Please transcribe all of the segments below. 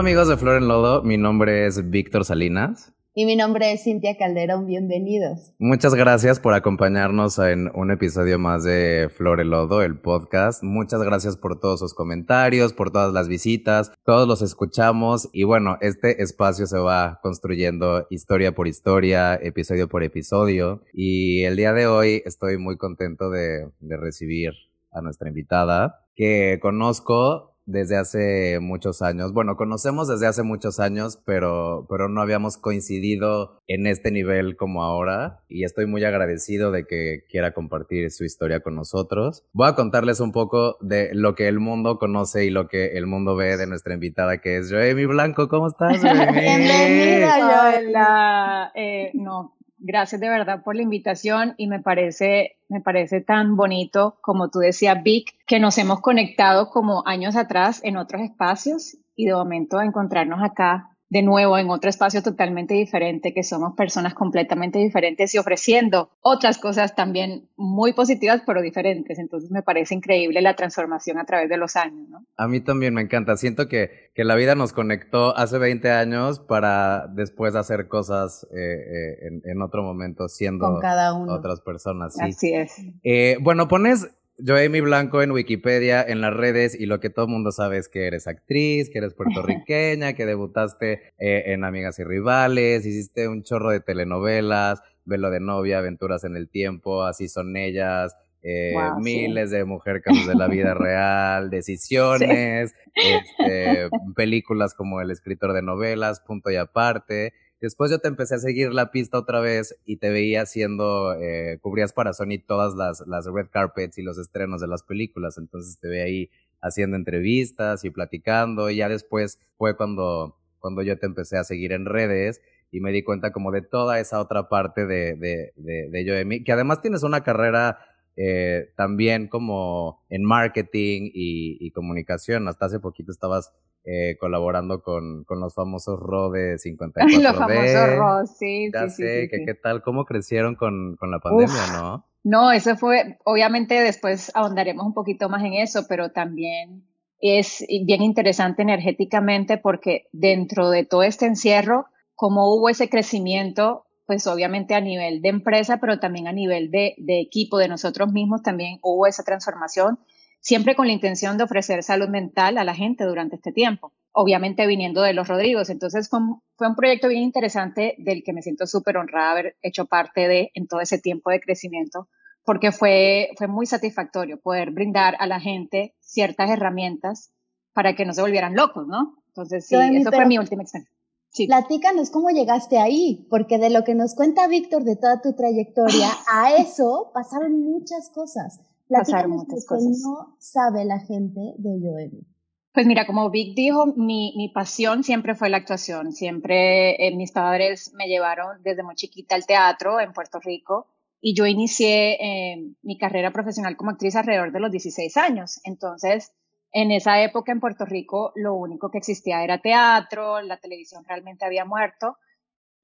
Hola amigos de Flor en Lodo, mi nombre es Víctor Salinas. Y mi nombre es Cintia Calderón, bienvenidos. Muchas gracias por acompañarnos en un episodio más de Flor en Lodo, el podcast. Muchas gracias por todos sus comentarios, por todas las visitas, todos los escuchamos y bueno, este espacio se va construyendo historia por historia, episodio por episodio y el día de hoy estoy muy contento de, de recibir a nuestra invitada que conozco desde hace muchos años. Bueno, conocemos desde hace muchos años, pero, pero no habíamos coincidido en este nivel como ahora y estoy muy agradecido de que quiera compartir su historia con nosotros. Voy a contarles un poco de lo que el mundo conoce y lo que el mundo ve de nuestra invitada que es Joemi Blanco. ¿Cómo estás, Bienvenida, Hola. Eh, no, gracias de verdad por la invitación y me parece, me parece tan bonito, como tú decías, Vic, que nos hemos conectado como años atrás en otros espacios y de momento encontrarnos acá de nuevo en otro espacio totalmente diferente, que somos personas completamente diferentes y ofreciendo otras cosas también muy positivas, pero diferentes. Entonces me parece increíble la transformación a través de los años, ¿no? A mí también me encanta. Siento que, que la vida nos conectó hace 20 años para después hacer cosas eh, eh, en, en, otro momento siendo cada uno. otras personas. Sí. Así es. Eh, bueno, pones Joemi Blanco en Wikipedia, en las redes, y lo que todo el mundo sabe es que eres actriz, que eres puertorriqueña, que debutaste eh, en Amigas y Rivales, hiciste un chorro de telenovelas, Velo de novia, Aventuras en el tiempo, Así son ellas, eh, Wow, sí. miles de mujer casos de la vida real, decisiones, este, películas como El escritor de novelas, punto y aparte. Después yo te empecé a seguir la pista otra vez y te veía haciendo, eh, cubrías para Sony todas las, las red carpets y los estrenos de las películas, entonces te veía ahí haciendo entrevistas y platicando y ya después fue cuando, cuando yo te empecé a seguir en redes y me di cuenta como de toda esa otra parte de, de, de, de Joemi, que además tienes una carrera eh, también como en marketing y, y, comunicación. Hasta hace poquito estabas eh, colaborando con, con, los famosos RO de 54D. los famosos RO, sí. Ya sí, sé, sí, que sí. qué tal, cómo crecieron con, con la pandemia, Uf. ¿no? No, eso fue, obviamente después ahondaremos un poquito más en eso, pero también es bien interesante energéticamente porque dentro de todo este encierro, como hubo ese crecimiento, pues obviamente a nivel de empresa, pero también a nivel de, de, equipo, de nosotros mismos, también hubo esa transformación, siempre con la intención de ofrecer salud mental a la gente durante este tiempo, obviamente viniendo de los Rodrigos. Entonces fue un, fue un proyecto bien interesante del que me siento súper honrada haber hecho parte de en todo ese tiempo de crecimiento, porque fue, fue muy satisfactorio poder brindar a la gente ciertas herramientas para que no se volvieran locos, ¿no? Entonces sí, eso fue mi última experiencia. Sí. Platícanos cómo llegaste ahí, porque de lo que nos cuenta Víctor de toda tu trayectoria, a eso pasaron muchas cosas. Pasaron Platícanos muchas cosas. no sabe la gente de Joemi. Pues mira, como Vic dijo, mi, mi pasión siempre fue la actuación. Siempre eh, mis padres me llevaron desde muy chiquita al teatro en Puerto Rico y yo inicié eh, mi carrera profesional como actriz alrededor de los 16 años. Entonces, en esa época en Puerto Rico lo único que existía era teatro, la televisión realmente había muerto,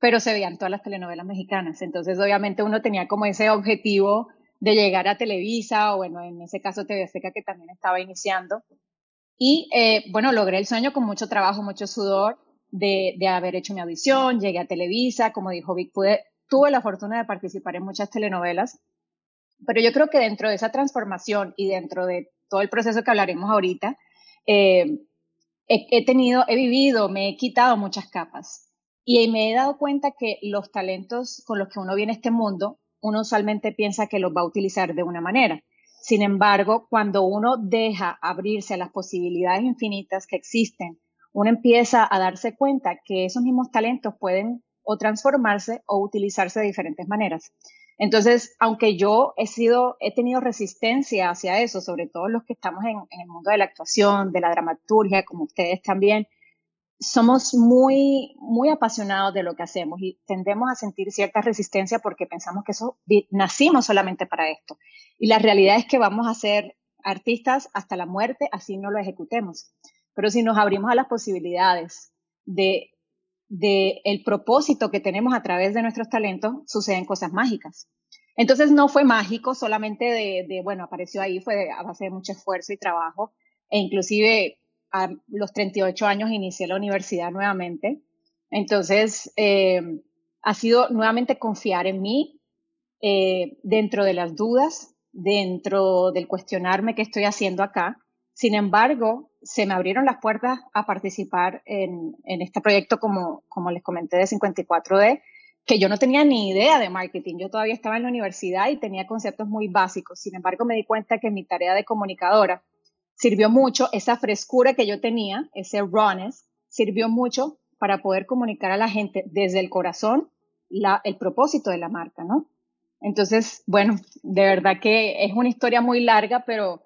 pero se veían todas las telenovelas mexicanas. Entonces, obviamente uno tenía como ese objetivo de llegar a Televisa o bueno, en ese caso TV Azteca que también estaba iniciando. Y eh, bueno, logré el sueño con mucho trabajo, mucho sudor de, de haber hecho mi audición, llegué a Televisa, como dijo Vic, pude, tuve la fortuna de participar en muchas telenovelas, pero yo creo que dentro de esa transformación y dentro de todo el proceso que hablaremos ahorita, eh, he, he, tenido, he vivido, me he quitado muchas capas y me he dado cuenta que los talentos con los que uno viene a este mundo, uno usualmente piensa que los va a utilizar de una manera. Sin embargo, cuando uno deja abrirse a las posibilidades infinitas que existen, uno empieza a darse cuenta que esos mismos talentos pueden o transformarse o utilizarse de diferentes maneras. Entonces, aunque yo he sido, he tenido resistencia hacia eso, sobre todo los que estamos en, en, el mundo de la actuación, de la dramaturgia, como ustedes también, somos muy, muy apasionados de lo que hacemos y tendemos a sentir cierta resistencia porque pensamos que eso, nacimos solamente para esto. Y la realidad es que vamos a ser artistas hasta la muerte, así no lo ejecutemos. Pero si nos abrimos a las posibilidades de de el propósito que tenemos a través de nuestros talentos, suceden cosas mágicas. Entonces no fue mágico solamente de, de, bueno, apareció ahí, fue a base de mucho esfuerzo y trabajo, e inclusive a los 38 años inicié la universidad nuevamente. Entonces, eh, ha sido nuevamente confiar en mí eh, dentro de las dudas, dentro del cuestionarme qué estoy haciendo acá. Sin embargo, se me abrieron las puertas a participar en, este proyecto, como, como les comenté, de 54D, que yo no tenía ni idea de marketing. Yo todavía estaba en la universidad y tenía conceptos muy básicos. Sin embargo, me di cuenta que mi tarea de comunicadora sirvió mucho, esa frescura que yo tenía, ese rawness, sirvió mucho para poder comunicar a la gente desde el corazón la, el propósito de la marca, ¿no? Entonces, bueno, de verdad que es una historia muy larga, pero,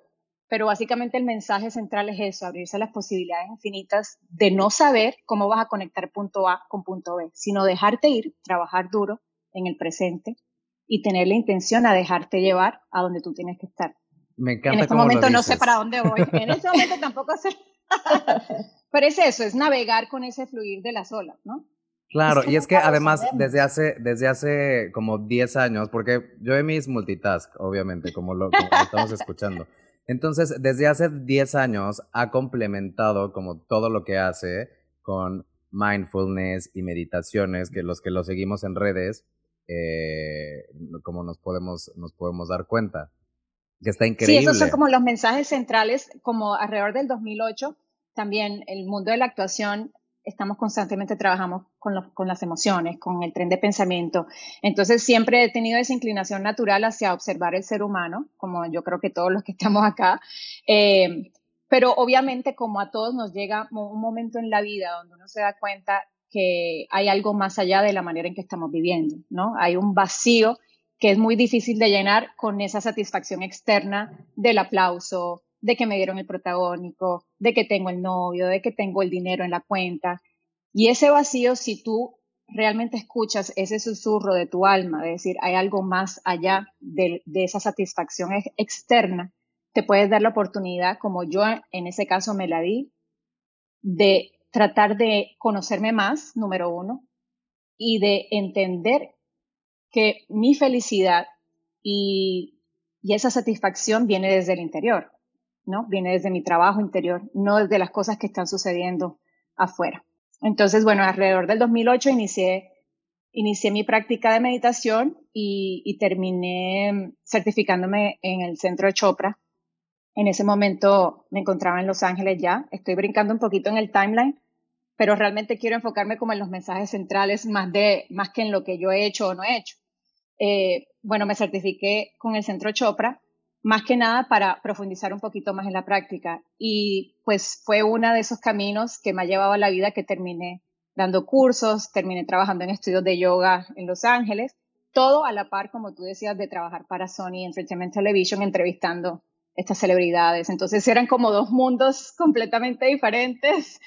pero básicamente el mensaje central es eso, abrirse a las posibilidades infinitas de no saber cómo vas a conectar punto A con punto B, sino dejarte ir, trabajar duro en el presente y tener la intención a dejarte llevar a donde tú tienes que estar. Me encanta. En este momento no sé para dónde voy. En este momento tampoco sé. Pero es eso, es navegar con ese fluir de las olas, ¿no? Claro, y es que además desde hace, desde hace como 10 años, porque yo de mis multitask, obviamente, como lo, estamos escuchando. Entonces, desde hace 10 años ha complementado como todo lo que hace con mindfulness y meditaciones, que los que lo seguimos en redes, eh, como nos podemos, nos podemos dar cuenta. Que está increíble. Sí, esos son como los mensajes centrales, como alrededor del 2008, también el mundo de la actuación estamos constantemente trabajando con, con, las emociones, con el tren de pensamiento. Entonces siempre he tenido esa inclinación natural hacia observar el ser humano, como yo creo que todos los que estamos acá. Eh, pero obviamente como a todos nos llega un momento en la vida donde uno se da cuenta que hay algo más allá de la manera en que estamos viviendo, ¿no? Hay un vacío que es muy difícil de llenar con esa satisfacción externa del aplauso, de que me dieron el protagónico, de que tengo el novio, de que tengo el dinero en la cuenta. Y ese vacío, si tú realmente escuchas ese susurro de tu alma, de decir, hay algo más allá de, esa satisfacción externa, te puedes dar la oportunidad, como yo en ese caso me la di, de tratar de conocerme más, número uno, y de entender que mi felicidad y esa satisfacción viene desde el interior. ¿no? Viene desde mi trabajo interior, no desde las cosas que están sucediendo afuera. Entonces, bueno, alrededor del 2008 inicié, inicié mi práctica de meditación y, terminé certificándome en el centro de Chopra. En ese momento me encontraba en Los Ángeles ya. Estoy brincando un poquito en el timeline, pero realmente quiero enfocarme como en los mensajes centrales más, de, más que en lo que yo he hecho o no he hecho. Eh, bueno, me certifiqué con el centro Chopra más que nada para profundizar un poquito más en la práctica. Y pues fue uno de esos caminos que me ha llevado a la vida que terminé dando cursos, terminé trabajando en estudios de yoga en Los Ángeles, todo a la par, como tú decías, de trabajar para Sony Entertainment Television, entrevistando estas celebridades. Entonces eran como dos mundos completamente diferentes.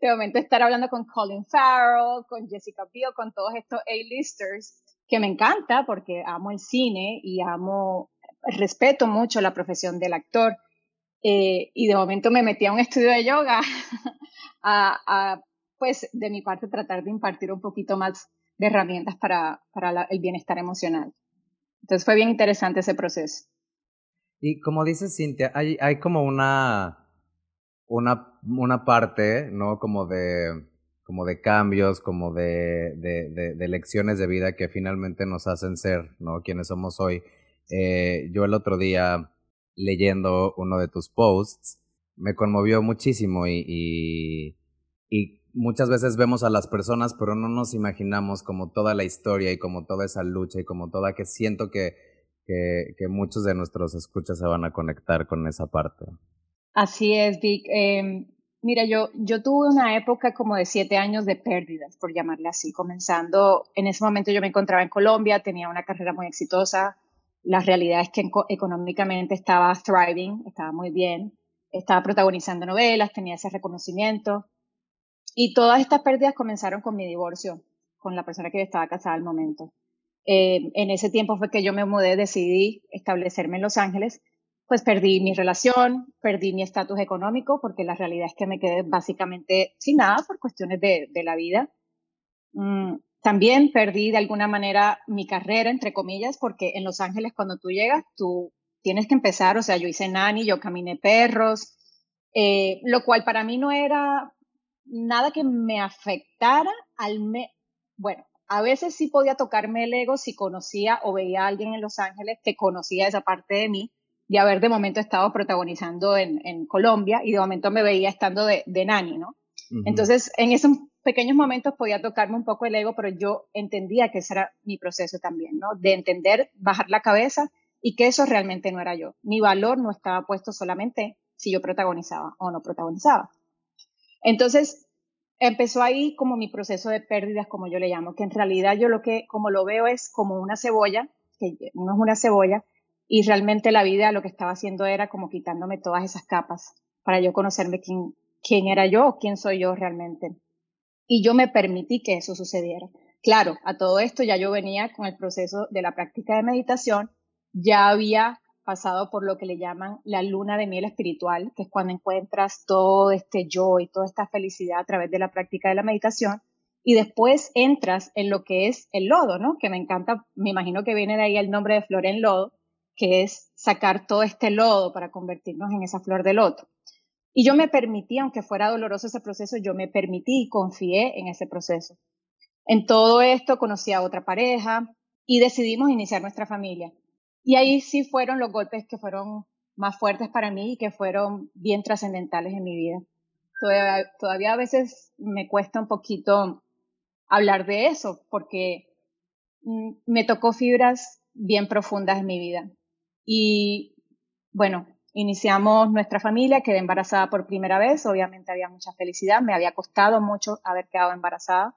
De momento estar hablando con Colin Farrell, con Jessica Biel, con todos estos A-listers, que me encanta porque amo el cine y amo respeto mucho la profesión del actor eh, y de momento me metí a un estudio de yoga a, pues de mi parte tratar de impartir un poquito más de herramientas para, para el bienestar emocional. Entonces fue bien interesante ese proceso. Y como dices, Cintia, hay, hay como una, una, una parte, ¿no? Como de, como de cambios, como de, de, de, lecciones de vida que finalmente nos hacen ser, ¿no? Quienes somos hoy. Eh, yo el otro día, leyendo uno de tus posts, me conmovió muchísimo y, y, y, muchas veces vemos a las personas, pero no nos imaginamos como toda la historia y como toda esa lucha y como toda que siento que, que, que muchos de nuestros escuchas se van a conectar con esa parte. Así es, Vic. Eh, mira, yo, tuve una época como de siete años de pérdidas, por llamarle así, comenzando, en ese momento yo me encontraba en Colombia, tenía una carrera muy exitosa, la realidad es que económicamente estaba thriving, estaba muy bien, estaba protagonizando novelas, tenía ese reconocimiento. Y todas estas pérdidas comenzaron con mi divorcio, con la persona que yo estaba casada al momento. Eh, en ese tiempo fue que yo me mudé, decidí establecerme en Los Ángeles, pues perdí mi relación, perdí mi estatus económico, porque la realidad es que me quedé básicamente sin nada por cuestiones de, de la vida. Mm, también perdí de alguna manera mi carrera, entre comillas, porque en Los Ángeles cuando tú llegas, tú tienes que empezar, o sea, yo hice nani, yo caminé perros, eh, lo cual para mí no era nada que me afectara al... Me bueno, a veces sí podía tocarme el ego si conocía o veía a alguien en Los Ángeles que conocía esa parte de mí, de haber de momento estado protagonizando en, en Colombia y de momento me veía estando de, de nani, ¿no? Entonces, en esos pequeños momentos podía tocarme un poco el ego, pero yo entendía que ese era mi proceso también, ¿no? De entender, bajar la cabeza y que eso realmente no era yo. Mi valor no estaba puesto solamente si yo protagonizaba o no protagonizaba. Entonces, empezó ahí como mi proceso de pérdidas, como yo le llamo, que en realidad yo lo que, como lo veo, es como una cebolla, que no es una cebolla, y realmente la vida lo que estaba haciendo era como quitándome todas esas capas para yo conocerme quién, quién era yo quién soy yo realmente. Y yo me permití que eso sucediera. Claro, a todo esto ya yo venía con el proceso de la práctica de meditación, ya había pasado por lo que le llaman la luna de miel espiritual, que es cuando encuentras todo este yo y toda esta felicidad a través de la práctica de la meditación, y después entras en lo que es el lodo, ¿no? Que me encanta, me imagino que viene de ahí el nombre de flor en lodo, que es sacar todo este lodo para convertirnos en esa flor de loto. Y yo me permití, aunque fuera doloroso ese proceso, yo me permití y confié en ese proceso. En todo esto conocí a otra pareja y decidimos iniciar nuestra familia. Y ahí sí fueron los golpes que fueron más fuertes para mí y que fueron bien trascendentales en mi vida. Todavía, a veces me cuesta un poquito hablar de eso porque mm, me tocó fibras bien profundas en mi vida. Y bueno, iniciamos nuestra familia, quedé embarazada por primera vez, obviamente había mucha felicidad, me había costado mucho haber quedado embarazada.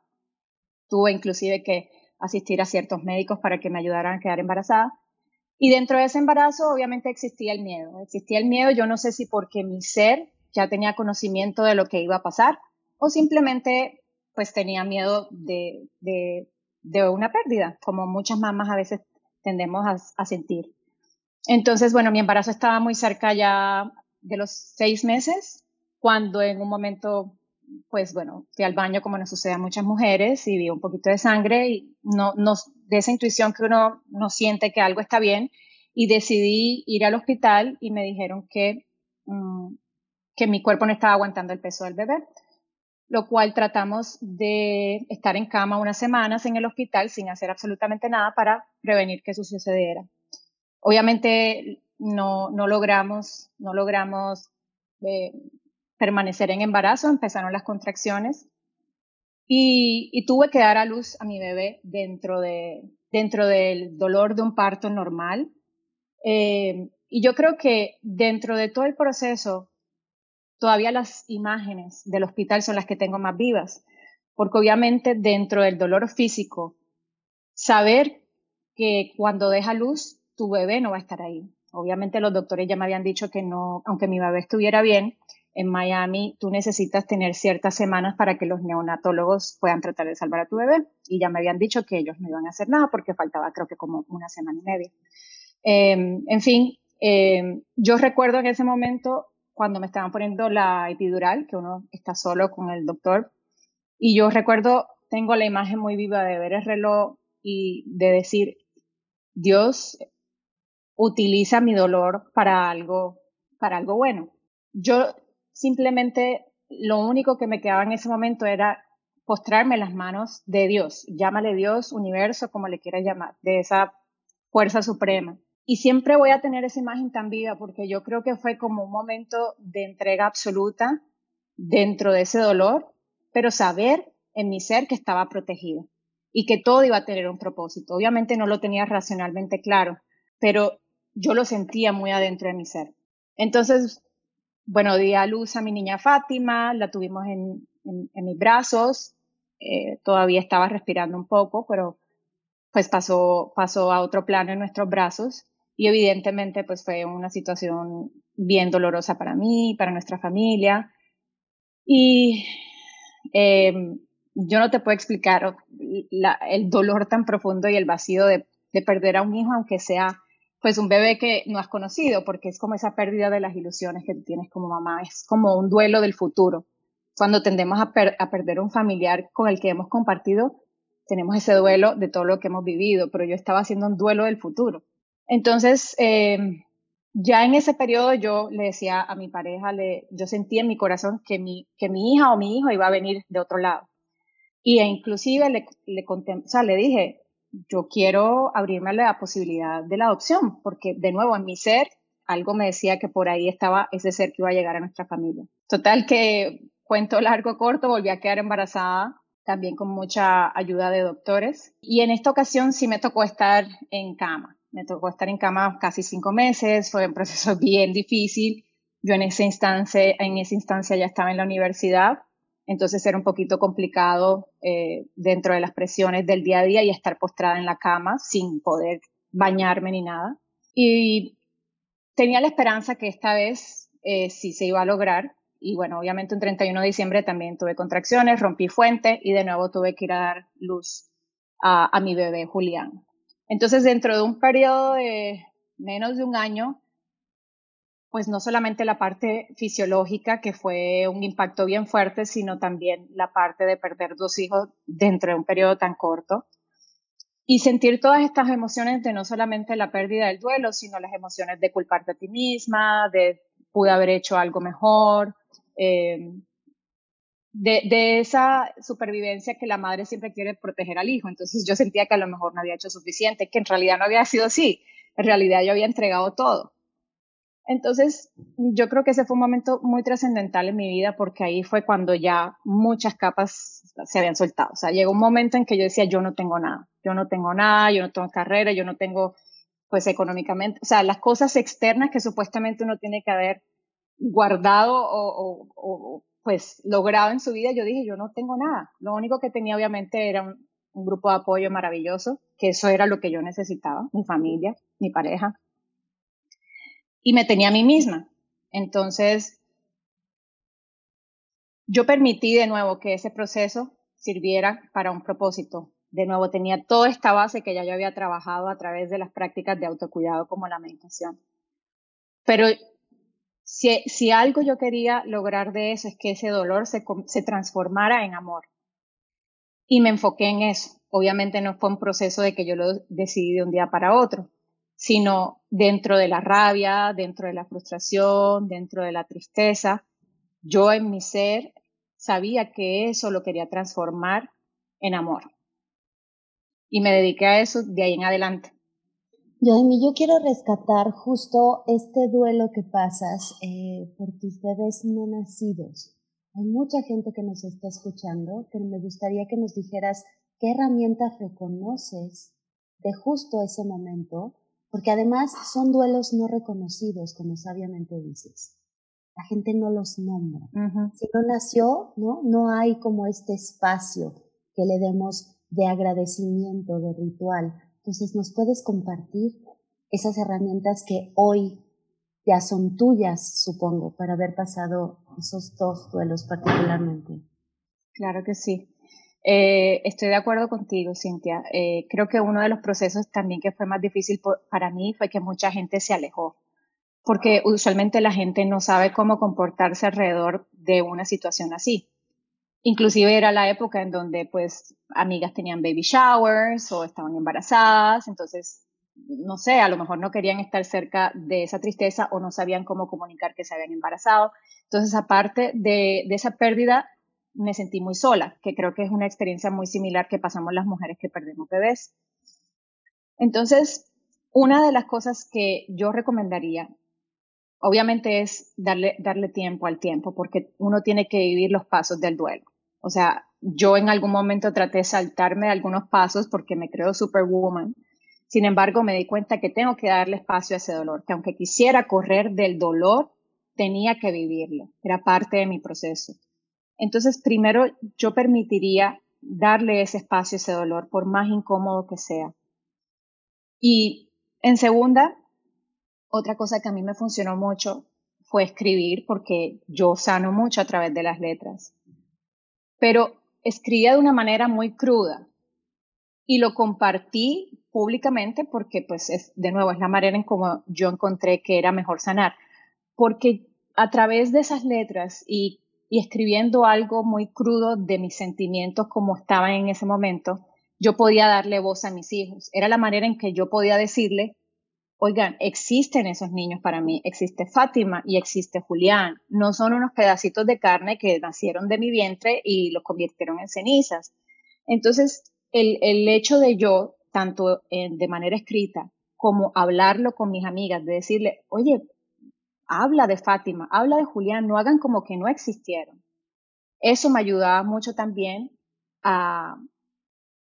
Tuve inclusive que asistir a ciertos médicos para que me ayudaran a quedar embarazada. Y dentro de ese embarazo, obviamente existía el miedo. Existía el miedo, yo no sé si porque mi ser ya tenía conocimiento de lo que iba a pasar o simplemente pues tenía miedo de, de, de una pérdida, como muchas mamás a veces tendemos a, a, sentir. Entonces, bueno, mi embarazo estaba muy cerca ya de los seis meses, cuando en un momento, pues bueno, fui al baño como nos sucede a muchas mujeres y vi un poquito de sangre y no, no, de esa intuición que uno no siente que algo está bien y decidí ir al hospital y me dijeron que, mm, que mi cuerpo no estaba aguantando el peso del bebé, lo cual tratamos de estar en cama unas semanas en el hospital sin hacer absolutamente nada para prevenir que eso sucediera. Obviamente no, no logramos, no logramos eh, permanecer en embarazo, empezaron las contracciones y, tuve que dar a luz a mi bebé dentro, de, dentro del dolor de un parto normal. Eh, y yo creo que dentro de todo el proceso, todavía las imágenes del hospital son las que tengo más vivas, porque obviamente dentro del dolor físico, saber que cuando deja luz, tu bebé no va a estar ahí. Obviamente los doctores ya me habían dicho que no, aunque mi bebé estuviera bien, en Miami tú necesitas tener ciertas semanas para que los neonatólogos puedan tratar de salvar a tu bebé. Y ya me habían dicho que ellos no iban a hacer nada porque faltaba creo que como una semana y media. Em, en fin, em, yo recuerdo en ese momento cuando me estaban poniendo la epidural, que uno está solo con el doctor, y yo recuerdo, tengo la imagen muy viva de ver el reloj y de decir, Dios utiliza mi dolor para algo, para algo bueno. Yo simplemente lo único que me quedaba en ese momento era postrarme las manos de Dios, llámale Dios, universo, como le quieras llamar, de esa fuerza suprema. Y siempre voy a tener esa imagen tan viva porque yo creo que fue como un momento de entrega absoluta dentro de ese dolor, pero saber en mi ser que estaba protegido y que todo iba a tener un propósito. Obviamente no lo tenía racionalmente claro, pero yo lo sentía muy adentro de mi ser. Entonces, bueno, di a luz a mi niña Fátima, la tuvimos en, mis brazos, eh, todavía estaba respirando un poco, pero pues pasó, pasó a otro plano en nuestros brazos y evidentemente pues fue una situación bien dolorosa para mí, para nuestra familia. Y eh, yo no te puedo explicar el dolor tan profundo y el vacío de perder a un hijo, aunque sea pues un bebé que no has conocido, porque es como esa pérdida de las ilusiones que tienes como mamá, es como un duelo del futuro. Cuando tendemos a, perder un familiar con el que hemos compartido, tenemos ese duelo de todo lo que hemos vivido, pero yo estaba haciendo un duelo del futuro. Entonces, eh, ya en ese periodo yo le decía a mi pareja, yo sentía en mi corazón que mi, hija o mi hijo iba a venir de otro lado. Y e inclusive le, le, o sea, le dije, yo quiero abrirme a la posibilidad de la adopción, porque de nuevo en mi ser algo me decía que por ahí estaba ese ser que iba a llegar a nuestra familia. Total que cuento largo corto, volví a quedar embarazada, también con mucha ayuda de doctores. Y en esta ocasión sí me tocó estar en cama me tocó estar en cama casi cinco meses, fue un proceso bien difícil. Yo en esa instancia, en esa instancia ya estaba en la universidad, entonces era un poquito complicado eh, dentro de las presiones del día a día y estar postrada en la cama sin poder bañarme ni nada. Y tenía la esperanza que esta vez eh, sí se iba a lograr. Y bueno, obviamente un 31 de diciembre también tuve contracciones, rompí fuente y de nuevo tuve que ir a dar luz a mi bebé Julián. Entonces, dentro de un periodo de menos de un año, pues no solamente la parte fisiológica, que fue un impacto bien fuerte, sino también la parte de perder dos hijos dentro de un periodo tan corto. Y sentir todas estas emociones de no solamente la pérdida del duelo, sino las emociones de culparte a ti misma, de pude haber hecho algo mejor, eh, de, esa supervivencia que la madre siempre quiere proteger al hijo. Entonces yo sentía que a lo mejor no había hecho suficiente, que en realidad no había sido así. En realidad yo había entregado todo. Entonces yo creo que ese fue un momento muy trascendental en mi vida porque ahí fue cuando ya muchas capas se habían soltado. O sea, llegó un momento en que yo decía, yo no tengo nada, yo no tengo nada, yo no tengo carrera, yo no tengo, pues económicamente, o sea, las cosas externas que supuestamente uno tiene que haber guardado o, o pues logrado en su vida, yo dije, yo no tengo nada. Lo único que tenía obviamente era un, grupo de apoyo maravilloso, que eso era lo que yo necesitaba, mi familia, mi pareja. Y me tenía a mí misma. Entonces, yo permití de nuevo que ese proceso sirviera para un propósito. De nuevo, tenía toda esta base que ya yo había trabajado a través de las prácticas de autocuidado como la meditación. Pero si, si algo yo quería lograr de eso es que ese dolor se, se transformara en amor. Y me enfoqué en eso. Obviamente no fue un proceso de que yo lo decidí de un día para otro, sino dentro de la rabia, dentro de la frustración, dentro de la tristeza. Yo en mi ser sabía que eso lo quería transformar en amor. Y me dediqué a eso de ahí en adelante. Yo, mí yo quiero rescatar justo este duelo que pasas eh, por tus bebés no nacidos. Hay mucha gente que nos está escuchando, que me gustaría que nos dijeras qué herramientas reconoces de justo ese momento, porque además son duelos no reconocidos, como sabiamente dices. La gente no los nombra. Si no nació, ¿no? No hay como este espacio que le demos de agradecimiento, de ritual. Entonces, ¿nos puedes compartir esas herramientas que hoy ya son tuyas, supongo, para haber pasado esos dos duelos particularmente? Claro que sí. Eh, estoy de acuerdo contigo, Cintia. Eh, creo que uno de los procesos también que fue más difícil para mí fue que mucha gente se alejó, porque usualmente la gente no sabe cómo comportarse alrededor de una situación así. Inclusive era la época en donde pues amigas tenían baby showers o estaban embarazadas, entonces, no sé, a lo mejor no querían estar cerca de esa tristeza o no sabían cómo comunicar que se habían embarazado. Entonces, aparte de, de esa pérdida, me sentí muy sola, que creo que es una experiencia muy similar que pasamos las mujeres que perdemos bebés. Entonces, una de las cosas que yo recomendaría obviamente es darle, darle tiempo al tiempo, porque uno tiene que vivir los pasos del duelo. O sea, yo en algún momento traté de saltarme algunos pasos porque me creo superwoman. Sin embargo, me di cuenta que tengo que darle espacio a ese dolor, que aunque quisiera correr del dolor, tenía que vivirlo. Era parte de mi proceso. Entonces, primero, yo permitiría darle ese espacio ese dolor, por más incómodo que sea. Y en segunda, otra cosa que a mí me funcionó mucho fue escribir, porque yo sano mucho a través de las letras. Pero escribía de una manera muy cruda. Y lo compartí públicamente porque pues es, de nuevo es la manera en como yo encontré que era mejor sanar. Porque a través de esas letras y, escribiendo algo muy crudo de mis sentimientos como estaban en ese momento yo podía darle voz a mis hijos. Era la manera en que yo podía decirle oigan, existen esos niños para mí, existe Fátima y existe Julián, no son unos pedacitos de carne que nacieron de mi vientre y los convirtieron en cenizas. Entonces, el, el hecho de yo, tanto de manera escrita como hablarlo con mis amigas, de decirle, oye, habla de Fátima, habla de Julián, no hagan como que no existieron. Eso me ayudaba mucho también a,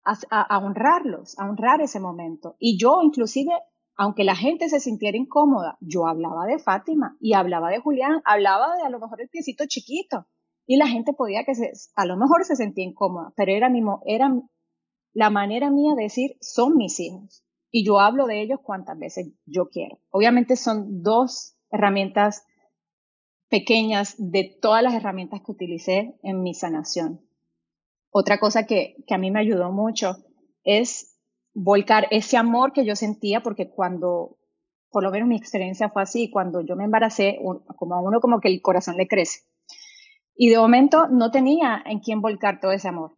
a, honrarlos, a honrar ese momento. Y yo inclusive, aunque la gente se sintiera incómoda, yo hablaba de Fátima y hablaba de Julián, hablaba de a lo mejor el piecito chiquito. Y la gente podía que se, a lo mejor se sentía incómoda, pero era, mi, era la manera mía de decir, son mis hijos. Y yo hablo de ellos cuantas veces yo quiero. Obviamente son dos herramientas pequeñas de todas las herramientas que utilicé en mi sanación. Otra cosa que, que a mí me ayudó mucho es volcar ese amor que yo sentía, porque cuando, por lo menos mi experiencia fue así, cuando yo me embaracé, como a uno como que el corazón le crece. Y de momento no tenía en quién volcar todo ese amor.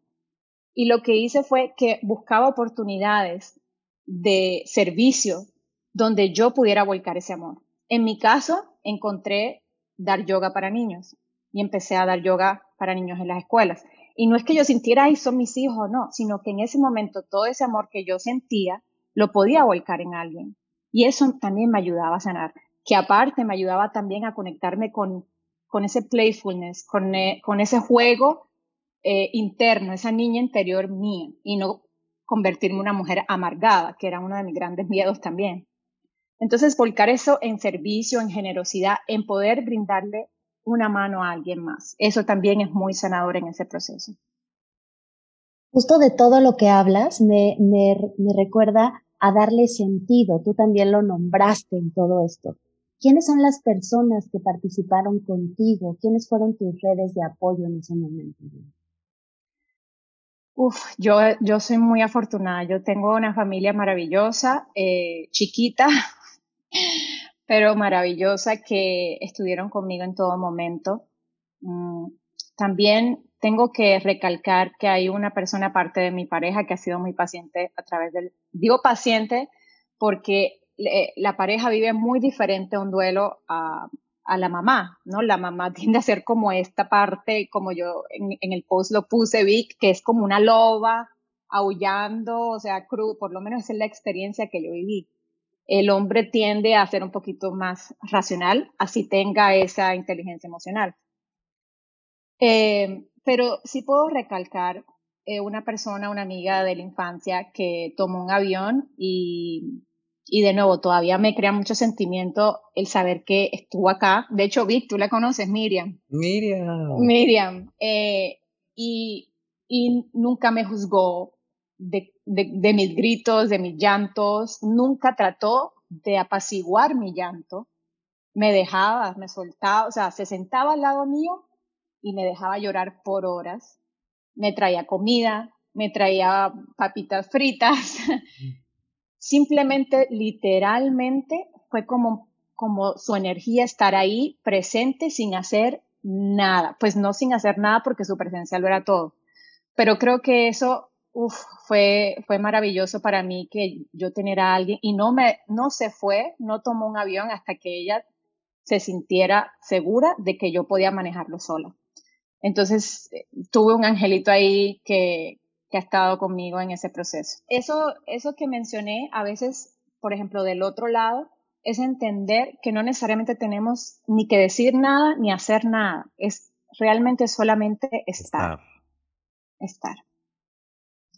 Y lo que hice fue que buscaba oportunidades de servicio donde yo pudiera volcar ese amor. En mi caso, encontré dar yoga para niños y empecé a dar yoga para niños en las escuelas. Y no es que yo sintiera, ay, son mis hijos, no, sino que en ese momento todo ese amor que yo sentía lo podía volcar en alguien. Y eso también me ayudaba a sanar, que aparte me ayudaba también a conectarme con, con ese playfulness, con, eh, con ese juego eh, interno, esa niña interior mía, y no convertirme en una mujer amargada, que era uno de mis grandes miedos también. Entonces, volcar eso en servicio, en generosidad, en poder brindarle una mano a alguien más. Eso también es muy sanador en ese proceso. Justo de todo lo que hablas me, me, me recuerda a darle sentido. Tú también lo nombraste en todo esto. ¿Quiénes son las personas que participaron contigo? ¿Quiénes fueron tus redes de apoyo en ese momento? Uf, yo, yo soy muy afortunada. Yo tengo una familia maravillosa, eh, chiquita, pero maravillosa que estuvieron conmigo en todo momento. Mm, también tengo que recalcar que hay una persona aparte de mi pareja que ha sido muy paciente a través del, digo paciente porque la pareja vive muy diferente un duelo a, a, la mamá, ¿no? La mamá tiende a ser como esta parte, como yo en, en el post lo puse, Vic, que es como una loba aullando, o sea, crudo, por lo menos esa es la experiencia que yo viví el hombre tiende a ser un poquito más racional, así tenga esa inteligencia emocional. Eh, pero sí puedo recalcar eh, una persona, una amiga de la infancia que tomó un avión y, y de nuevo todavía me crea mucho sentimiento el saber que estuvo acá. De hecho, Vic, tú la conoces, Miriam. Miriam. Miriam. Eh, y, y nunca me juzgó, de, mis gritos, de mis llantos, nunca trató de apaciguar mi llanto. Me dejaba, me soltaba, o sea, se sentaba al lado mío y me dejaba llorar por horas. Me traía comida, me traía papitas fritas. Simplemente, literalmente, fue como, como su energía estar ahí presente sin hacer nada. Pues no sin hacer nada porque su presencia lo era todo. Pero creo que eso uf, fue, fue maravilloso para mí que yo tener a alguien y no me, no se fue, no tomó un avión hasta que ella se sintiera segura de que yo podía manejarlo sola. Entonces, tuve un angelito ahí que, que ha estado conmigo en ese proceso. Eso, eso que mencioné, a veces, por ejemplo, del otro lado, es entender que no necesariamente tenemos ni que decir nada ni hacer nada. Es realmente solamente estar. Estar.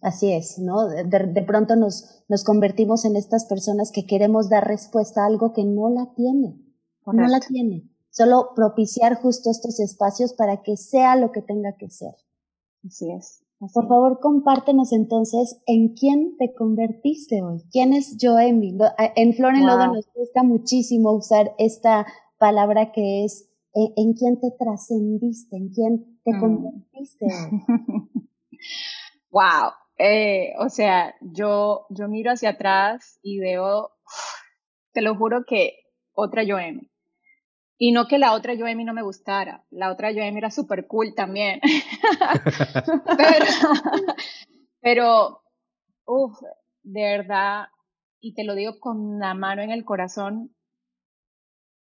Así es, ¿no? De, pronto nos, nos convertimos en estas personas que queremos dar respuesta a algo que no la tiene, no la tiene. Solo propiciar justo estos espacios para que sea lo que tenga que ser. Así es. Por favor, compártenos entonces en quién te convertiste hoy. ¿Quién es Joemi? En Flor en Lodo nos gusta muchísimo usar esta palabra que es eh, en, quién te trascendiste, en quién te mm. convertiste hoy. wow, eh, o sea, yo, yo miro hacia atrás y veo, te lo juro que otra Joemi. Y no que la otra Joemi no me gustara, la otra Joemi era súper cool también. pero, pero uff, de verdad, y te lo digo con la mano en el corazón,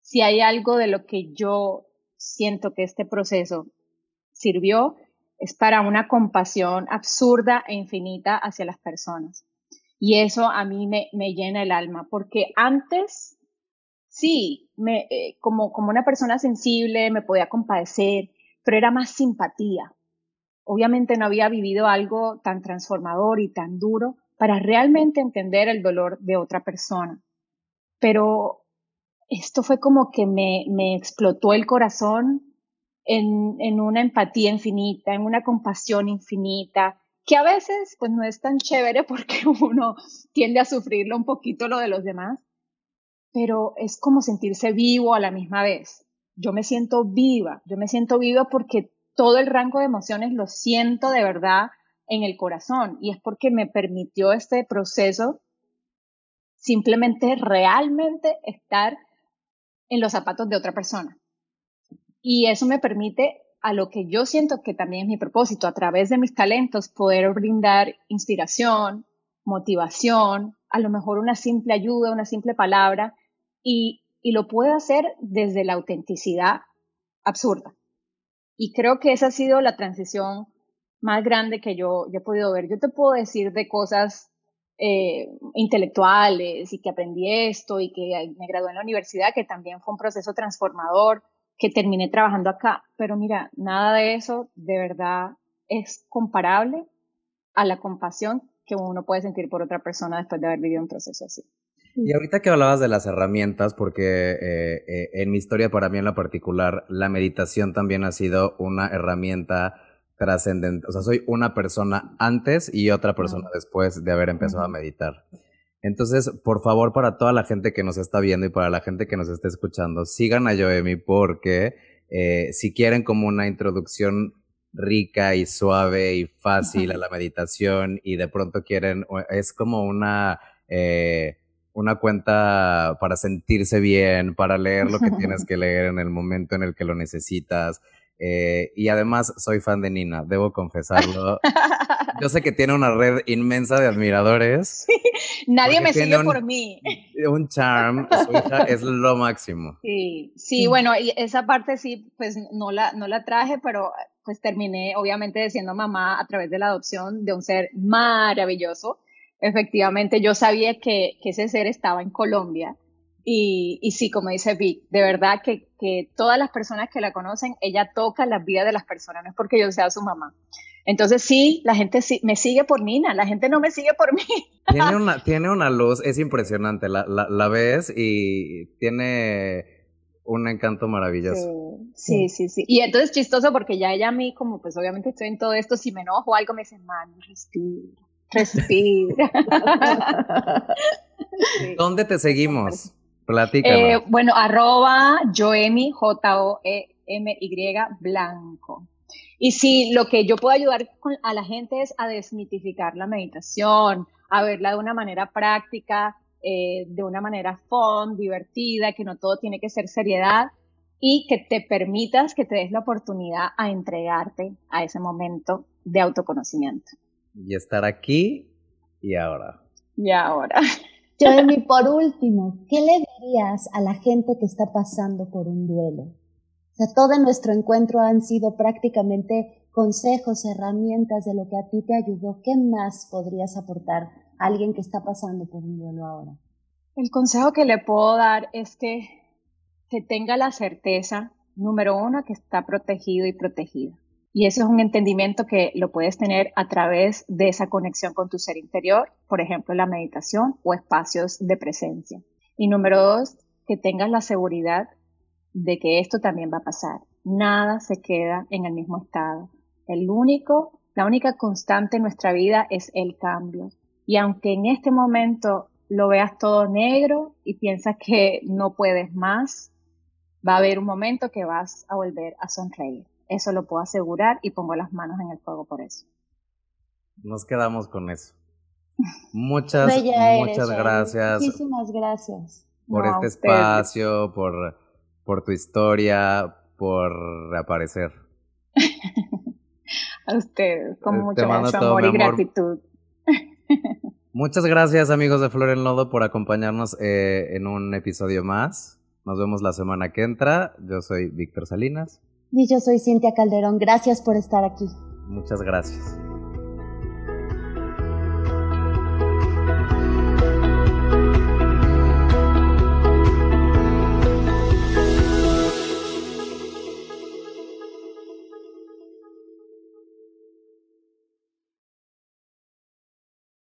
si hay algo de lo que yo siento que este proceso sirvió, es para una compasión absurda e infinita hacia las personas. Y eso a mí me, me llena el alma, porque antes, sí, me, eh, como, como una persona sensible me podía compadecer, pero era más simpatía. Obviamente no había vivido algo tan transformador y tan duro para realmente entender el dolor de otra persona. Pero esto fue como que me, me explotó el corazón en, en una empatía infinita, en una compasión infinita, que a veces pues no es tan chévere porque uno tiende a sufrirlo un poquito lo de los demás, pero es como sentirse vivo a la misma vez. Yo me siento viva, yo me siento viva porque todo el rango de emociones lo siento de verdad en el corazón y es porque me permitió este proceso simplemente realmente estar en los zapatos de otra persona. Y eso me permite a lo que yo siento que también es mi propósito, a través de mis talentos, poder brindar inspiración, motivación, a lo mejor una simple ayuda, una simple palabra, y, y lo puedo hacer desde la autenticidad absurda. Y creo que esa ha sido la transición más grande que yo, yo he podido ver. Yo te puedo decir de cosas eh, intelectuales y que aprendí esto y que me gradué en la universidad, que también fue un proceso transformador que terminé trabajando acá. Pero mira, nada de eso de verdad es comparable a la compasión que uno puede sentir por otra persona después de haber vivido un proceso así. Y ahorita que hablabas de las herramientas, porque eh, eh, en mi historia, para mí en lo particular, la meditación también ha sido una herramienta trascendente. O sea, soy una persona antes y otra persona después de haber empezado a meditar. Entonces, por favor, para toda la gente que nos está viendo y para la gente que nos está escuchando, sigan a Joemi porque eh, si quieren como una introducción rica y suave y fácil a la meditación y de pronto quieren, es como una, eh, una cuenta para sentirse bien, para leer lo que tienes que leer en el momento en el que lo necesitas. Eh, y además soy fan de Nina, debo confesarlo. Yo sé que tiene una red inmensa de admiradores. nadie me sigue por mí. Un charm, su hija es lo máximo. Sí, sí, bueno, y esa parte sí, pues no la, no la traje, pero pues terminé obviamente siendo mamá a través de la adopción de un ser maravilloso. Efectivamente, yo sabía que, que ese ser estaba en Colombia y, y sí, como dice Vic, de verdad que, que todas las personas que la conocen, ella toca la vida de las personas, no es porque yo sea su mamá. Entonces sí, la gente sí, me sigue por Nina, la gente no me sigue por mí. Tiene una, tiene una luz, es impresionante, la, la, la ves y tiene un encanto maravilloso. Sí, sí, sí, Y entonces chistoso porque ya ella a mí, como pues obviamente estoy en todo esto, si me enojo o algo me dice, man, respira, respira. ¿Dónde te seguimos? Platícanos. Eh, bueno, arroba Joemi, J-O-E-M-Y, blanco. Y sí, lo que yo puedo ayudar a la gente es a desmitificar la meditación, a verla de una manera práctica, eh, de una manera fun, divertida, que no todo tiene que ser seriedad y que te permitas, que te des la oportunidad a entregarte a ese momento de autoconocimiento. Y estar aquí y ahora. Y ahora. Jeremy, por último, ¿qué le dirías a la gente que está pasando por un duelo? O sea, todo nuestro encuentro han sido prácticamente consejos, herramientas de lo que a ti te ayudó. ¿Qué más podrías aportar a alguien que está pasando por un duelo ahora? El consejo que le puedo dar es que, que tenga la certeza, número uno, que está protegido y protegida. Y eso es un entendimiento que lo puedes tener a través de esa conexión con tu ser interior, por ejemplo, la meditación o espacios de presencia. Y número dos, que tengas la seguridad de que esto también va a pasar. Nada se queda en el mismo estado. El único, la única constante en nuestra vida es el cambio. Y aunque en este momento lo veas todo negro y piensas que no puedes más, va a haber un momento que vas a volver a sonreír. Eso lo puedo asegurar y pongo las manos en el fuego por eso. Nos quedamos con eso. Muchas, muchas gracias. Muchísimas gracias. Por este espacio, por por tu historia, por reaparecer. a ustedes, con mucho, mucho amor y gratitud. Muchas gracias amigos de Flor en Lodo por acompañarnos eh, en un episodio más. Nos vemos la semana que entra. Yo soy Víctor Salinas. Y yo soy Cintia Calderón. Gracias por estar aquí. Muchas gracias.